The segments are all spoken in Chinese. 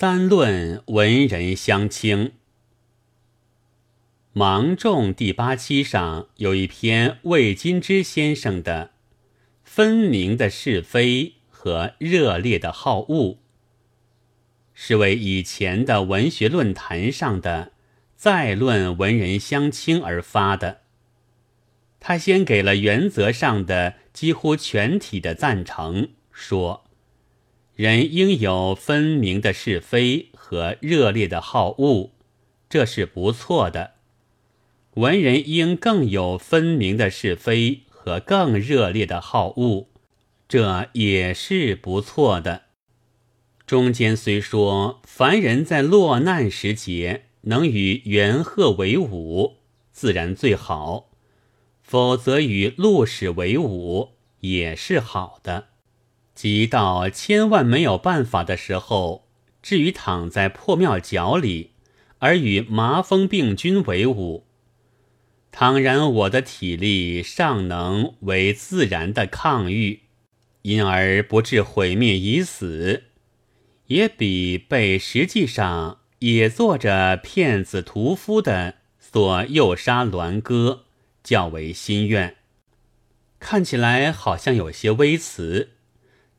三论文人相轻。芒种第八期上有一篇魏金之先生的《分明的是非和热烈的好恶》，是为以前的文学论坛上的再论文人相轻而发的。他先给了原则上的几乎全体的赞成，说人应有分明的是非和热烈的好恶，这是不错的。文人应更有分明的是非和更热烈的好恶，这也是不错的。中间虽说凡人在落难时节能与元鹤为伍，自然最好；否则与陆史为伍也是好的。即到千万没有办法的时候，至于躺在破庙角里，而与麻风病菌为伍。倘然我的体力尚能为自然的抗御，因而不致毁灭已死，也比被实际上也做着骗子屠夫的所诱杀栾哥较为心愿。看起来好像有些微词，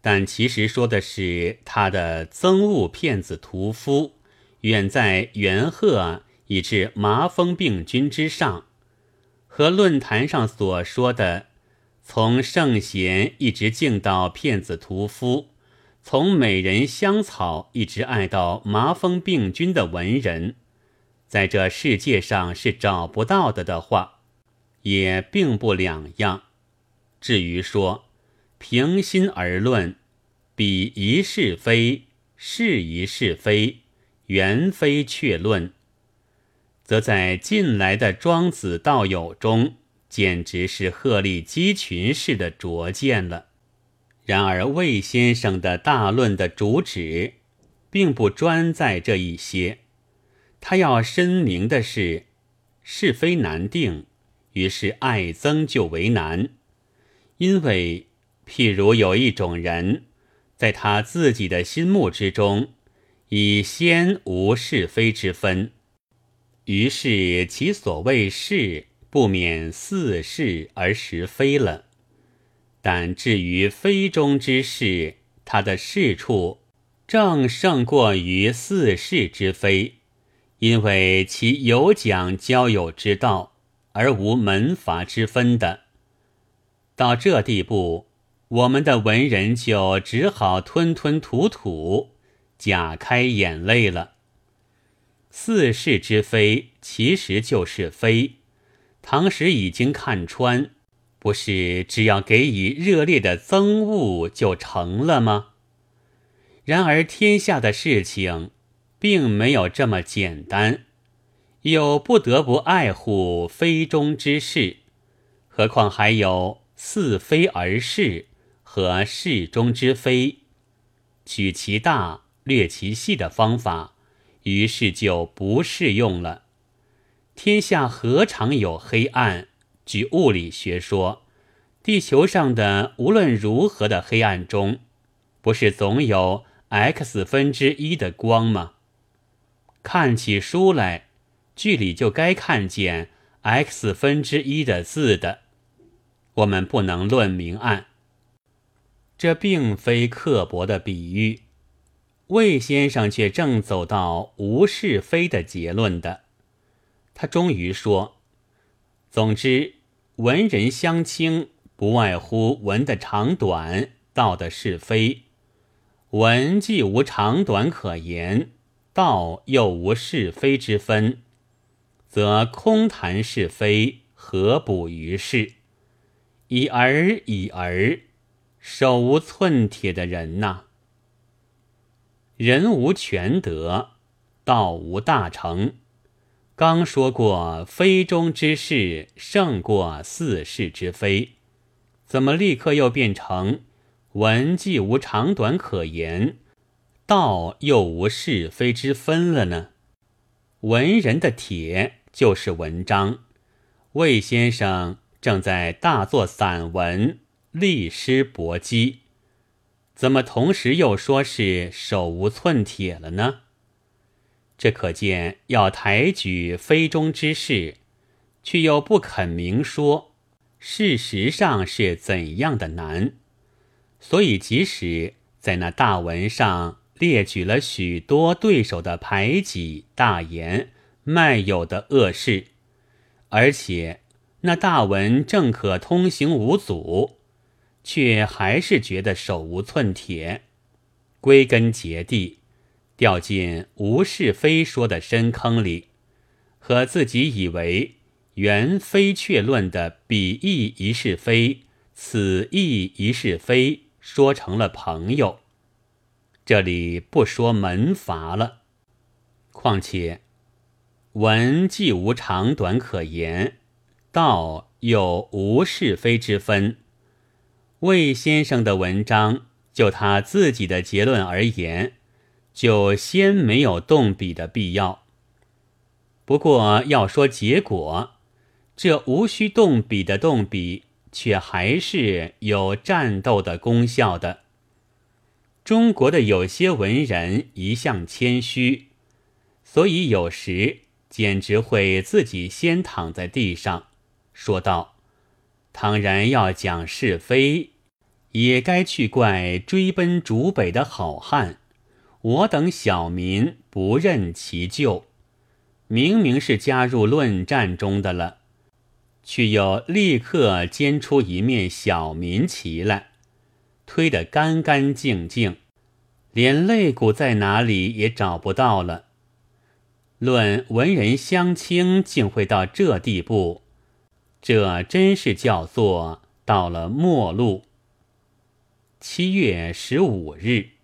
但其实说的是他的憎恶骗子屠夫，远在元贺以至麻风病君之上。和论坛上所说的，从圣贤一直敬到骗子屠夫，从美人香草一直爱到麻风病君的文人，在这世界上是找不到的的话，也并不两样。至于说平心而论，彼一是非，是一是非，原非确论。则在近来的庄子道友中，简直是鹤立鸡群似的拙见了。然而魏先生的大论的主旨，并不专在这一些。他要申明的是，是非难定，于是爱憎就为难。因为譬如有一种人，在他自己的心目之中，已先无是非之分。于是其所谓是不免似是而实非了，但至于非中之事，他的事处正胜过于似是之非，因为其有讲交友之道，而无门阀之分的。到这地步，我们的文人就只好吞吞吐吐，假开眼泪了。似是之非，其实就是非。唐时已经看穿，不是只要给予热烈的憎恶就成了吗？然而天下的事情并没有这么简单，有不得不爱护非中之事，何况还有似非而是和事中之非，取其大，略其细的方法。于是就不适用了。天下何尝有黑暗？据物理学说，地球上的无论如何的黑暗中，不是总有 x 分之一的光吗？看起书来，剧里就该看见 x 分之一的字的。我们不能论明暗。这并非刻薄的比喻。魏先生却正走到无是非的结论的，他终于说：“总之，文人相轻，不外乎文的长短，道的是非。文既无长短可言，道又无是非之分，则空谈是非，何补于事？以而已而，手无寸铁的人呐！”人无全德，道无大成。刚说过非中之事胜过四世之非，怎么立刻又变成文既无长短可言，道又无是非之分了呢？文人的铁就是文章，魏先生正在大作散文，立诗搏击。怎么同时又说是手无寸铁了呢？这可见要抬举非中之事，却又不肯明说，事实上是怎样的难。所以，即使在那大文上列举了许多对手的排挤、大言、卖友的恶事，而且那大文正可通行无阻，却还是觉得手无寸铁，归根结底掉进无是非说的深坑里，和自己以为原非确论的彼意一是非，此意一是非。说成了朋友，这里不说门阀了。况且文既无长短可言，道又无是非之分。魏先生的文章，就他自己的结论而言，就先没有动笔的必要。不过要说结果，这无需动笔的动笔。却还是有战斗的功效的。中国的有些文人一向谦虚，所以有时简直会自己先躺在地上，说道：“当然要讲是非，也该去怪追奔逐北的好汉。我等小民不认其咎，明明是加入论战中的了。”却又立刻煎出一面小民旗来，推得干干净净，连肋骨在哪里也找不到了。论文人相轻，竟会到这地步，这真是叫做到了末路。七月十五日。